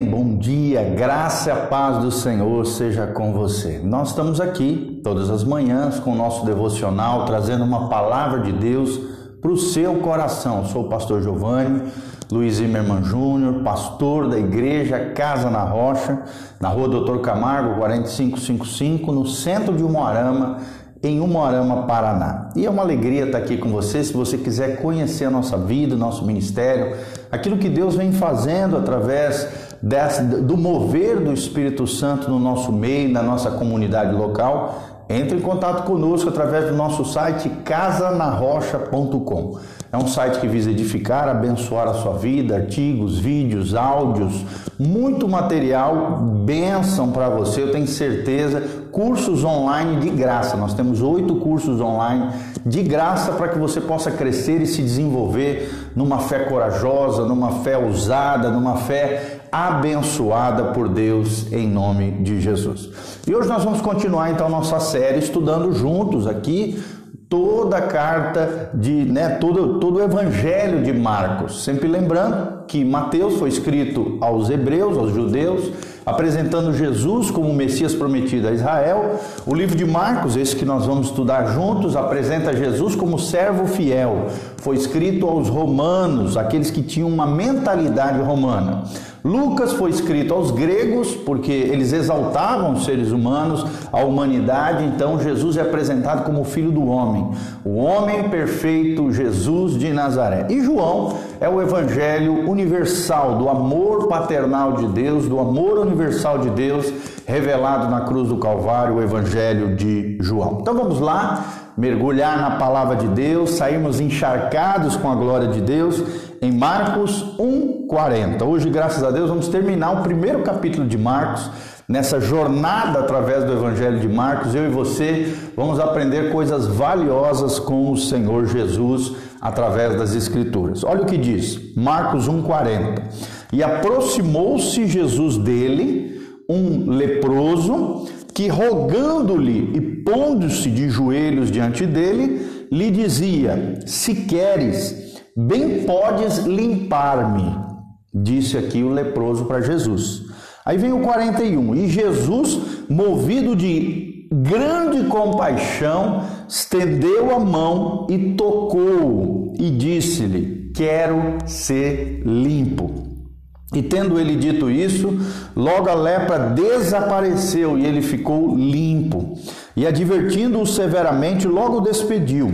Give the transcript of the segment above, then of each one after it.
Bom dia, graça e a paz do Senhor seja com você. Nós estamos aqui todas as manhãs com o nosso devocional, trazendo uma palavra de Deus para o seu coração. sou o pastor Giovanni Luiz Zimmermann Júnior, pastor da igreja Casa na Rocha, na rua Doutor Camargo, 4555, no centro de Umuarama, em Umuarama, Paraná. E é uma alegria estar aqui com você. Se você quiser conhecer a nossa vida, o nosso ministério, aquilo que Deus vem fazendo através do mover do Espírito Santo no nosso meio, na nossa comunidade local, entre em contato conosco através do nosso site casanarrocha.com. É um site que visa edificar, abençoar a sua vida, artigos, vídeos, áudios, muito material, bênção para você, eu tenho certeza. Cursos online de graça, nós temos oito cursos online de graça para que você possa crescer e se desenvolver numa fé corajosa, numa fé ousada, numa fé abençoada por Deus em nome de Jesus. E hoje nós vamos continuar então nossa série estudando juntos aqui toda a carta de, né, todo, todo o evangelho de Marcos. Sempre lembrando que Mateus foi escrito aos hebreus, aos judeus, apresentando Jesus como o Messias prometido a Israel. O livro de Marcos, esse que nós vamos estudar juntos, apresenta Jesus como servo fiel. Foi escrito aos romanos, aqueles que tinham uma mentalidade romana. Lucas foi escrito aos gregos, porque eles exaltavam os seres humanos, a humanidade, então Jesus é apresentado como o filho do homem, o homem perfeito Jesus de Nazaré. E João é o evangelho universal do amor paternal de Deus, do amor universal de Deus, revelado na cruz do Calvário, o evangelho de João. Então vamos lá, mergulhar na palavra de Deus, sairmos encharcados com a glória de Deus em Marcos 1:40. Hoje, graças a Deus, vamos terminar o primeiro capítulo de Marcos. Nessa jornada através do Evangelho de Marcos, eu e você vamos aprender coisas valiosas com o Senhor Jesus através das Escrituras. Olha o que diz, Marcos 1,40. E aproximou-se Jesus dele, um leproso, que rogando-lhe e pondo-se de joelhos diante dele, lhe dizia: Se queres, Bem podes limpar-me, disse aqui o leproso para Jesus. Aí vem o 41. E Jesus, movido de grande compaixão, estendeu a mão e tocou e disse-lhe: Quero ser limpo. E tendo ele dito isso, logo a lepra desapareceu e ele ficou limpo. E advertindo-o severamente, logo despediu.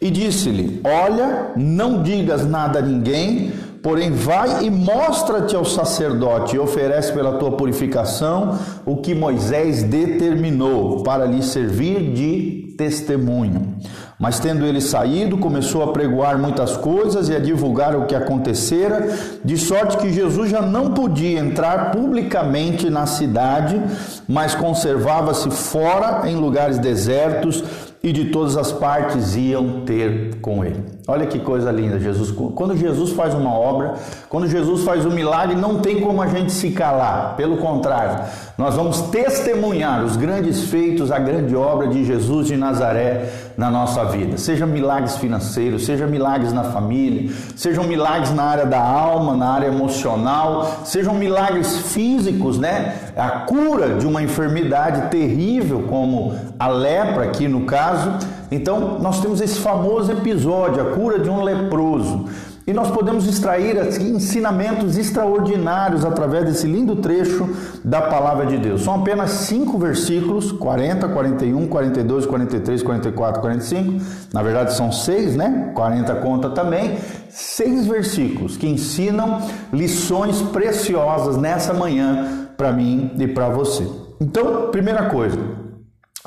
E disse-lhe: Olha, não digas nada a ninguém, porém vai e mostra-te ao sacerdote e oferece pela tua purificação o que Moisés determinou para lhe servir de testemunho. Mas tendo ele saído, começou a pregoar muitas coisas e a divulgar o que acontecera, de sorte que Jesus já não podia entrar publicamente na cidade, mas conservava-se fora em lugares desertos e de todas as partes iam ter com ele. Olha que coisa linda, Jesus. Quando Jesus faz uma obra, quando Jesus faz um milagre, não tem como a gente se calar. Pelo contrário, nós vamos testemunhar os grandes feitos, a grande obra de Jesus de Nazaré na nossa vida. Seja milagres financeiros, seja milagres na família, sejam milagres na área da alma, na área emocional, sejam milagres físicos, né? A cura de uma enfermidade terrível como a lepra aqui no caso. Então, nós temos esse famoso episódio, a cura de um leproso. E nós podemos extrair assim, ensinamentos extraordinários através desse lindo trecho da palavra de Deus. São apenas cinco versículos: 40, 41, 42, 43, 44, 45. Na verdade, são seis, né? 40 conta também. Seis versículos que ensinam lições preciosas nessa manhã para mim e para você. Então, primeira coisa,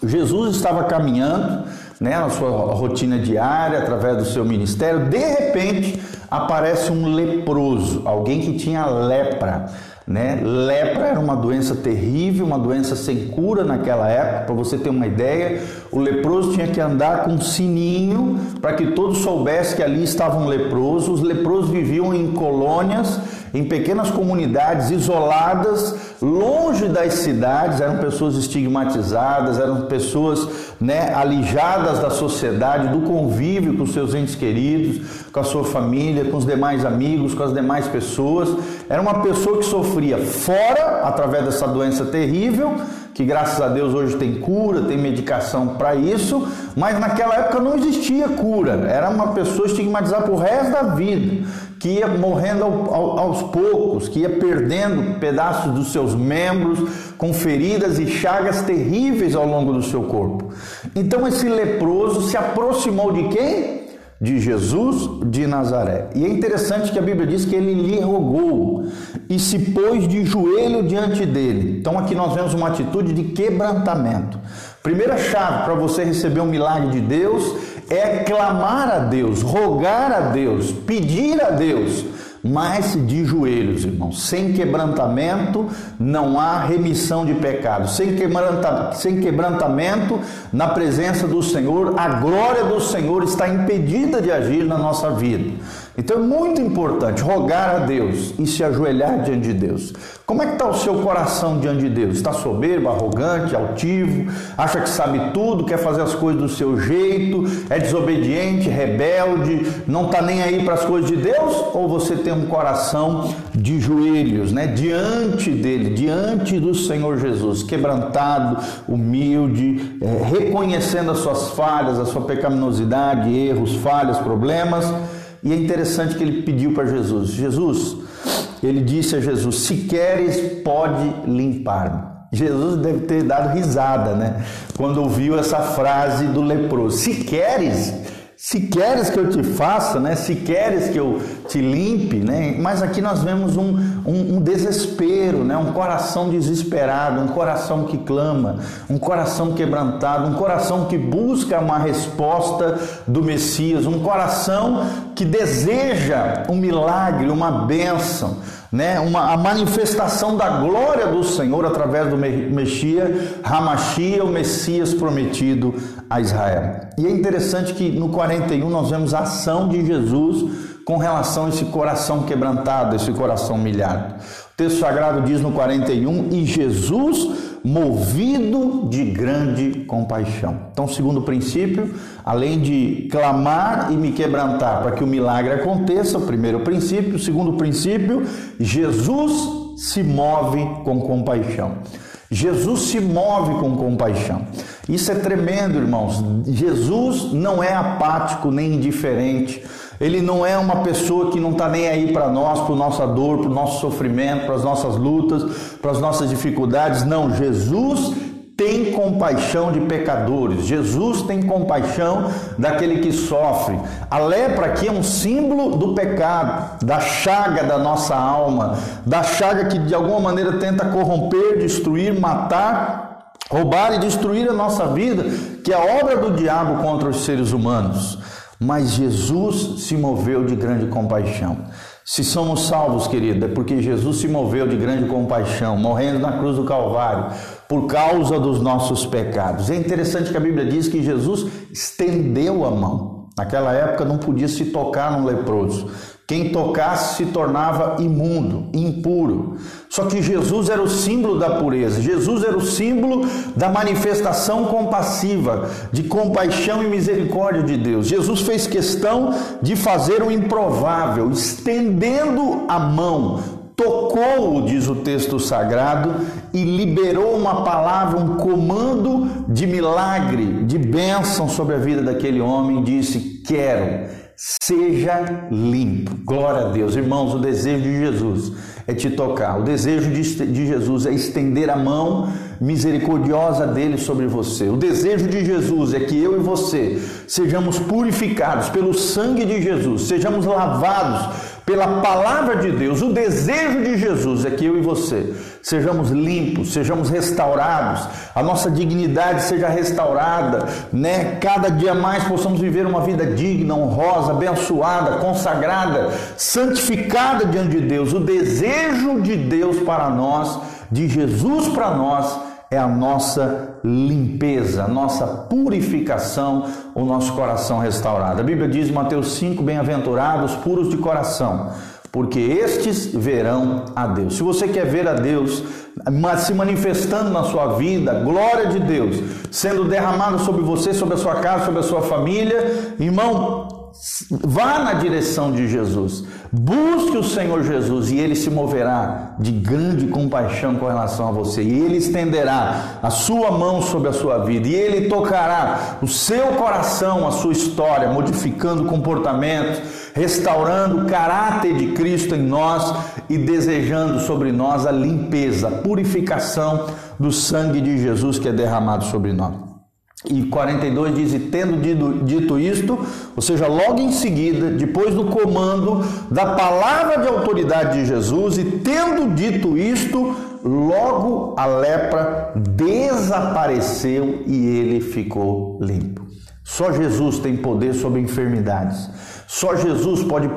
Jesus estava caminhando né, na sua rotina diária, através do seu ministério, de repente aparece um leproso, alguém que tinha lepra. Né? Lepra era uma doença terrível, uma doença sem cura naquela época. Para você ter uma ideia, o leproso tinha que andar com um sininho para que todos soubessem que ali estavam leprosos. Os leprosos viviam em colônias em pequenas comunidades isoladas, longe das cidades, eram pessoas estigmatizadas, eram pessoas né, alijadas da sociedade, do convívio com seus entes queridos, com a sua família, com os demais amigos, com as demais pessoas. Era uma pessoa que sofria fora, através dessa doença terrível, que graças a Deus hoje tem cura, tem medicação para isso, mas naquela época não existia cura. Era uma pessoa estigmatizada por resto da vida, que ia morrendo ao, ao, aos poucos, que ia perdendo pedaços dos seus membros, com feridas e chagas terríveis ao longo do seu corpo. Então esse leproso se aproximou de quem? de Jesus de Nazaré. E é interessante que a Bíblia diz que ele lhe rogou e se pôs de joelho diante dele. Então aqui nós vemos uma atitude de quebrantamento. Primeira chave para você receber um milagre de Deus é clamar a Deus, rogar a Deus, pedir a Deus mas de joelhos, irmãos. Sem quebrantamento não há remissão de pecados. Sem, quebranta, sem quebrantamento, na presença do Senhor, a glória do Senhor está impedida de agir na nossa vida. Então é muito importante rogar a Deus e se ajoelhar diante de Deus. Como é que está o seu coração diante de Deus? Está soberbo, arrogante, altivo, acha que sabe tudo, quer fazer as coisas do seu jeito, é desobediente, rebelde, não está nem aí para as coisas de Deus? Ou você tem um coração de joelhos, né? diante dele, diante do Senhor Jesus, quebrantado, humilde, é, reconhecendo as suas falhas, a sua pecaminosidade, erros, falhas, problemas? E é interessante que ele pediu para Jesus: Jesus, ele disse a Jesus: Se queres, pode limpar-me. Jesus deve ter dado risada, né? Quando ouviu essa frase do leproso: Se queres, se queres que eu te faça, né? Se queres que eu te limpe, né? Mas aqui nós vemos um, um, um, desespero, né? Um coração desesperado, um coração que clama, um coração quebrantado, um coração que busca uma resposta do Messias, um coração que deseja um milagre, uma bênção né, uma, a manifestação da glória do Senhor através do Messias, Ramachia, o Messias prometido a Israel. E é interessante que no 41 nós vemos a ação de Jesus com relação a esse coração quebrantado, esse coração humilhado. O texto sagrado diz no 41: E Jesus, movido de grande compaixão. Então, segundo princípio, além de clamar e me quebrantar para que o milagre aconteça, o primeiro princípio. Segundo princípio, Jesus se move com compaixão. Jesus se move com compaixão. Isso é tremendo, irmãos. Jesus não é apático nem indiferente. Ele não é uma pessoa que não está nem aí para nós, para nossa dor, para o nosso sofrimento, para as nossas lutas, para as nossas dificuldades. Não, Jesus tem compaixão de pecadores. Jesus tem compaixão daquele que sofre. A lepra aqui é um símbolo do pecado, da chaga da nossa alma, da chaga que de alguma maneira tenta corromper, destruir, matar, roubar e destruir a nossa vida, que é a obra do diabo contra os seres humanos. Mas Jesus se moveu de grande compaixão. Se somos salvos, querido, é porque Jesus se moveu de grande compaixão, morrendo na cruz do Calvário, por causa dos nossos pecados. É interessante que a Bíblia diz que Jesus estendeu a mão. Naquela época não podia se tocar num leproso. Quem tocasse se tornava imundo, impuro. Só que Jesus era o símbolo da pureza, Jesus era o símbolo da manifestação compassiva, de compaixão e misericórdia de Deus. Jesus fez questão de fazer o improvável, estendendo a mão, tocou, diz o texto sagrado, e liberou uma palavra, um comando de milagre, de bênção sobre a vida daquele homem. Disse: Quero seja limpo. Glória a Deus. Irmãos, o desejo de Jesus é te tocar. O desejo de Jesus é estender a mão misericordiosa dele sobre você. O desejo de Jesus é que eu e você sejamos purificados pelo sangue de Jesus, sejamos lavados pela palavra de Deus. O desejo de Jesus é que eu e você sejamos limpos, sejamos restaurados, a nossa dignidade seja restaurada, né? Cada dia mais possamos viver uma vida digna, honrosa, abençoada, consagrada, santificada diante de Deus. O desejo de Deus para nós, de Jesus para nós, é a nossa limpeza, a nossa purificação, o nosso coração restaurado. A Bíblia diz Mateus 5: Bem-aventurados puros de coração, porque estes verão a Deus. Se você quer ver a Deus se manifestando na sua vida, glória de Deus sendo derramada sobre você, sobre a sua casa, sobre a sua família, irmão, Vá na direção de Jesus, busque o Senhor Jesus e ele se moverá de grande compaixão com relação a você, e ele estenderá a sua mão sobre a sua vida, e ele tocará o seu coração, a sua história, modificando comportamentos, restaurando o caráter de Cristo em nós e desejando sobre nós a limpeza, a purificação do sangue de Jesus que é derramado sobre nós. E 42 diz: E tendo dito isto, ou seja, logo em seguida, depois do comando da palavra de autoridade de Jesus, e tendo dito isto, logo a lepra desapareceu e ele ficou limpo. Só Jesus tem poder sobre enfermidades. Só Jesus pode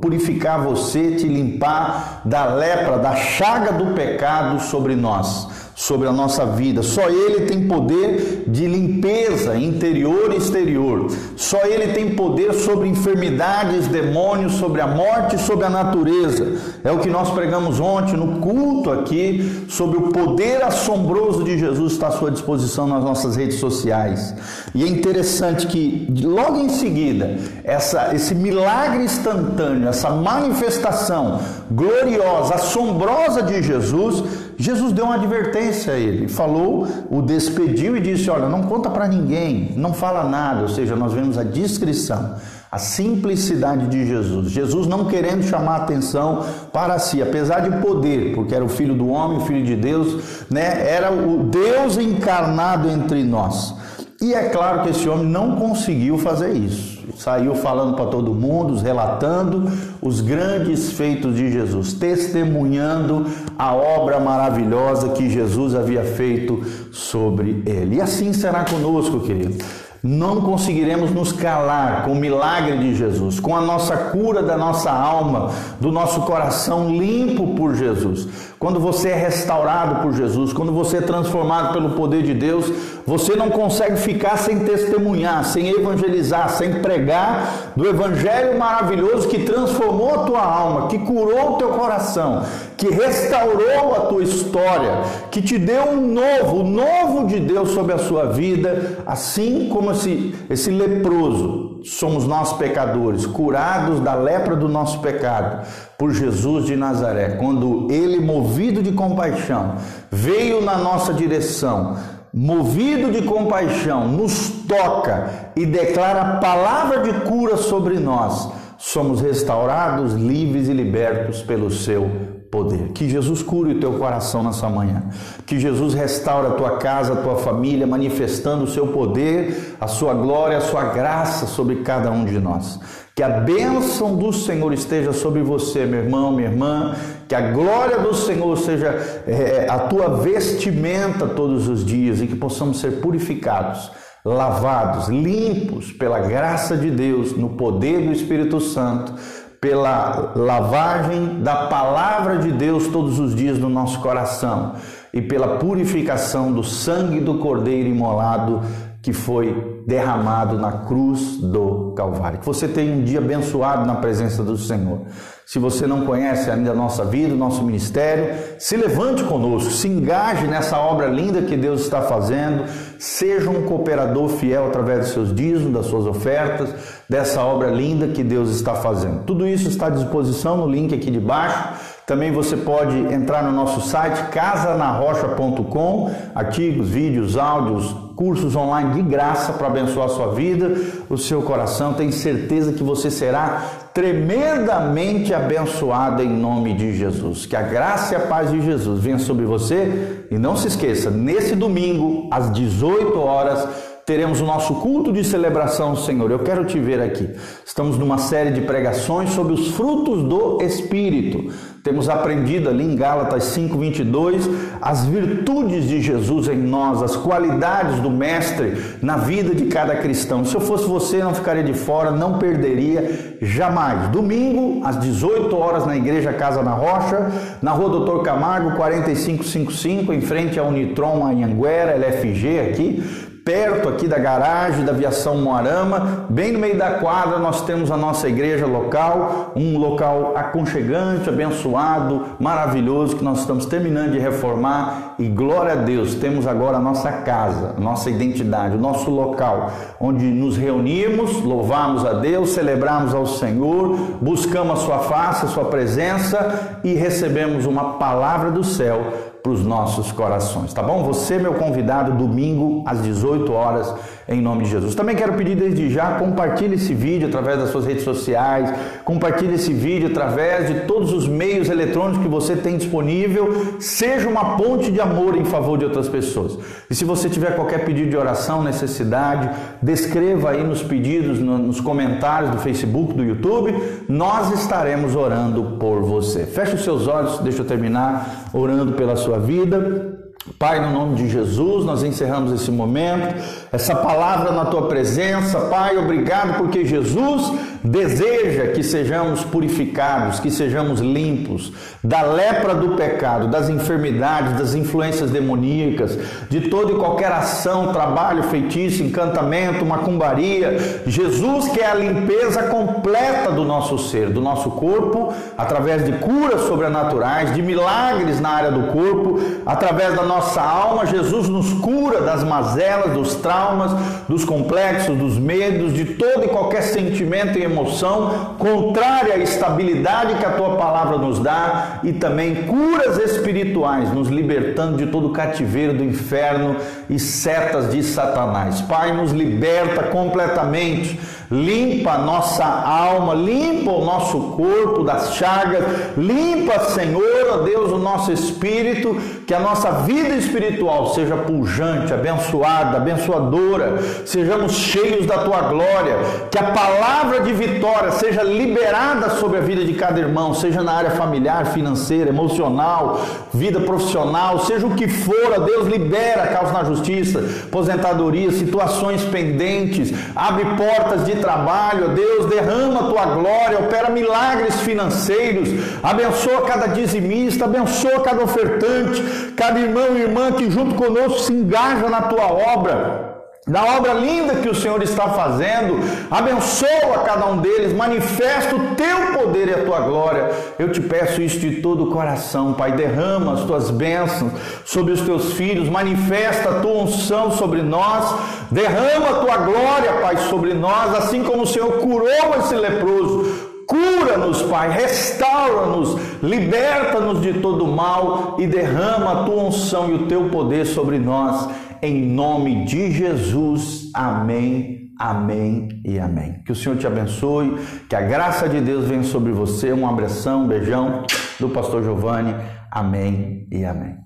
purificar você, te limpar da lepra, da chaga do pecado sobre nós sobre a nossa vida. Só Ele tem poder de limpeza interior e exterior. Só Ele tem poder sobre enfermidades, demônios, sobre a morte, sobre a natureza. É o que nós pregamos ontem no culto aqui, sobre o poder assombroso de Jesus está à sua disposição nas nossas redes sociais. E é interessante que logo em seguida, essa, esse milagre instantâneo, essa manifestação gloriosa, assombrosa de Jesus, Jesus deu uma advertência a ele, falou, o despediu e disse: Olha, não conta para ninguém, não fala nada. Ou seja, nós vemos a discrição, a simplicidade de Jesus. Jesus não querendo chamar atenção para si, apesar de poder, porque era o Filho do Homem, o Filho de Deus, né? era o Deus encarnado entre nós. E é claro que esse homem não conseguiu fazer isso saiu falando para todo mundo, relatando os grandes feitos de Jesus, testemunhando a obra maravilhosa que Jesus havia feito sobre ele. E assim será conosco, querido. Não conseguiremos nos calar com o milagre de Jesus, com a nossa cura da nossa alma, do nosso coração limpo por Jesus. Quando você é restaurado por Jesus, quando você é transformado pelo poder de Deus, você não consegue ficar sem testemunhar, sem evangelizar, sem pregar do evangelho maravilhoso que transformou a tua alma, que curou o teu coração, que restaurou a tua história, que te deu um novo, o novo de Deus sobre a sua vida, assim como esse, esse leproso, somos nós pecadores, curados da lepra do nosso pecado por Jesus de Nazaré, quando ele, movido de compaixão, veio na nossa direção, movido de compaixão, nos toca e declara a palavra de cura sobre nós, somos restaurados, livres e libertos pelo seu poder. Que Jesus cure o teu coração nessa manhã. Que Jesus restaure a tua casa, a tua família, manifestando o seu poder, a sua glória, a sua graça sobre cada um de nós. Que a bênção do Senhor esteja sobre você, meu irmão, minha irmã. Que a glória do Senhor seja é, a tua vestimenta todos os dias e que possamos ser purificados lavados, limpos pela graça de Deus, no poder do Espírito Santo, pela lavagem da palavra de Deus todos os dias no nosso coração e pela purificação do sangue do Cordeiro imolado que foi derramado na cruz do Calvário. Que você tenha um dia abençoado na presença do Senhor. Se você não conhece ainda a nossa vida, o nosso ministério, se levante conosco, se engaje nessa obra linda que Deus está fazendo, seja um cooperador fiel através dos seus dízimos, das suas ofertas, dessa obra linda que Deus está fazendo. Tudo isso está à disposição no link aqui de baixo. Também você pode entrar no nosso site casanarrocha.com, artigos, vídeos, áudios, cursos online de graça para abençoar a sua vida, o seu coração. Tenho certeza que você será tremendamente abençoado em nome de Jesus. Que a graça e a paz de Jesus venha sobre você e não se esqueça, nesse domingo às 18 horas teremos o nosso culto de celebração Senhor. Eu quero te ver aqui. Estamos numa série de pregações sobre os frutos do Espírito. Temos aprendido ali em Gálatas 5:22 as virtudes de Jesus em nós, as qualidades do mestre na vida de cada cristão. Se eu fosse você, não ficaria de fora, não perderia jamais. Domingo às 18 horas na igreja Casa na Rocha, na Rua Doutor Camargo 4555, em frente à Unitron Anhanguera, LFG aqui. Perto aqui da garagem da Aviação Moarama, bem no meio da quadra nós temos a nossa igreja local, um local aconchegante, abençoado, maravilhoso que nós estamos terminando de reformar e glória a Deus, temos agora a nossa casa, a nossa identidade, o nosso local onde nos reunimos, louvamos a Deus, celebramos ao Senhor, buscamos a sua face, a sua presença e recebemos uma palavra do céu para os nossos corações, tá bom? Você, meu convidado, domingo às 18 horas, em nome de Jesus. Também quero pedir desde já, compartilhe esse vídeo através das suas redes sociais, compartilhe esse vídeo através de todos os meios eletrônicos que você tem disponível, seja uma ponte de amor em favor de outras pessoas. E se você tiver qualquer pedido de oração, necessidade, descreva aí nos pedidos, nos comentários do Facebook, do YouTube, nós estaremos orando por você. Feche os seus olhos, deixa eu terminar orando pela sua vida. Pai, no nome de Jesus, nós encerramos esse momento, essa palavra na tua presença. Pai, obrigado porque Jesus deseja que sejamos purificados, que sejamos limpos da lepra do pecado, das enfermidades, das influências demoníacas, de toda e qualquer ação, trabalho, feitiço, encantamento, macumbaria. Jesus quer a limpeza completa do nosso ser, do nosso corpo, através de curas sobrenaturais, de milagres na área do corpo, através da nossa alma. Jesus nos cura das mazelas, dos traumas, dos complexos, dos medos, de todo e qualquer sentimento e emoção contrária à estabilidade que a tua palavra nos dá e também curas espirituais, nos libertando de todo o cativeiro do inferno e setas de Satanás. Pai, nos liberta completamente limpa a nossa alma, limpa o nosso corpo das chagas, limpa, Senhor, ó Deus, o nosso espírito, que a nossa vida espiritual seja pujante, abençoada, abençoadora, sejamos cheios da tua glória, que a palavra de vitória seja liberada sobre a vida de cada irmão, seja na área familiar, financeira, emocional, vida profissional, seja o que for, ó Deus, libera a causa na justiça, aposentadoria, situações pendentes, abre portas de trabalho, Deus, derrama a tua glória, opera milagres financeiros, abençoa cada dizimista, abençoa cada ofertante, cada irmão e irmã que junto conosco se engaja na tua obra da obra linda que o Senhor está fazendo, abençoa cada um deles, manifesta o teu poder e a tua glória. Eu te peço isso de todo o coração, Pai. Derrama as tuas bênçãos sobre os teus filhos, manifesta a tua unção sobre nós, derrama a tua glória, Pai, sobre nós, assim como o Senhor curou esse leproso. Cura-nos, Pai, restaura-nos, liberta-nos de todo mal e derrama a tua unção e o teu poder sobre nós em nome de Jesus. Amém, amém e amém. Que o Senhor te abençoe, que a graça de Deus venha sobre você. Um abração, um beijão do pastor Giovanni. Amém e amém.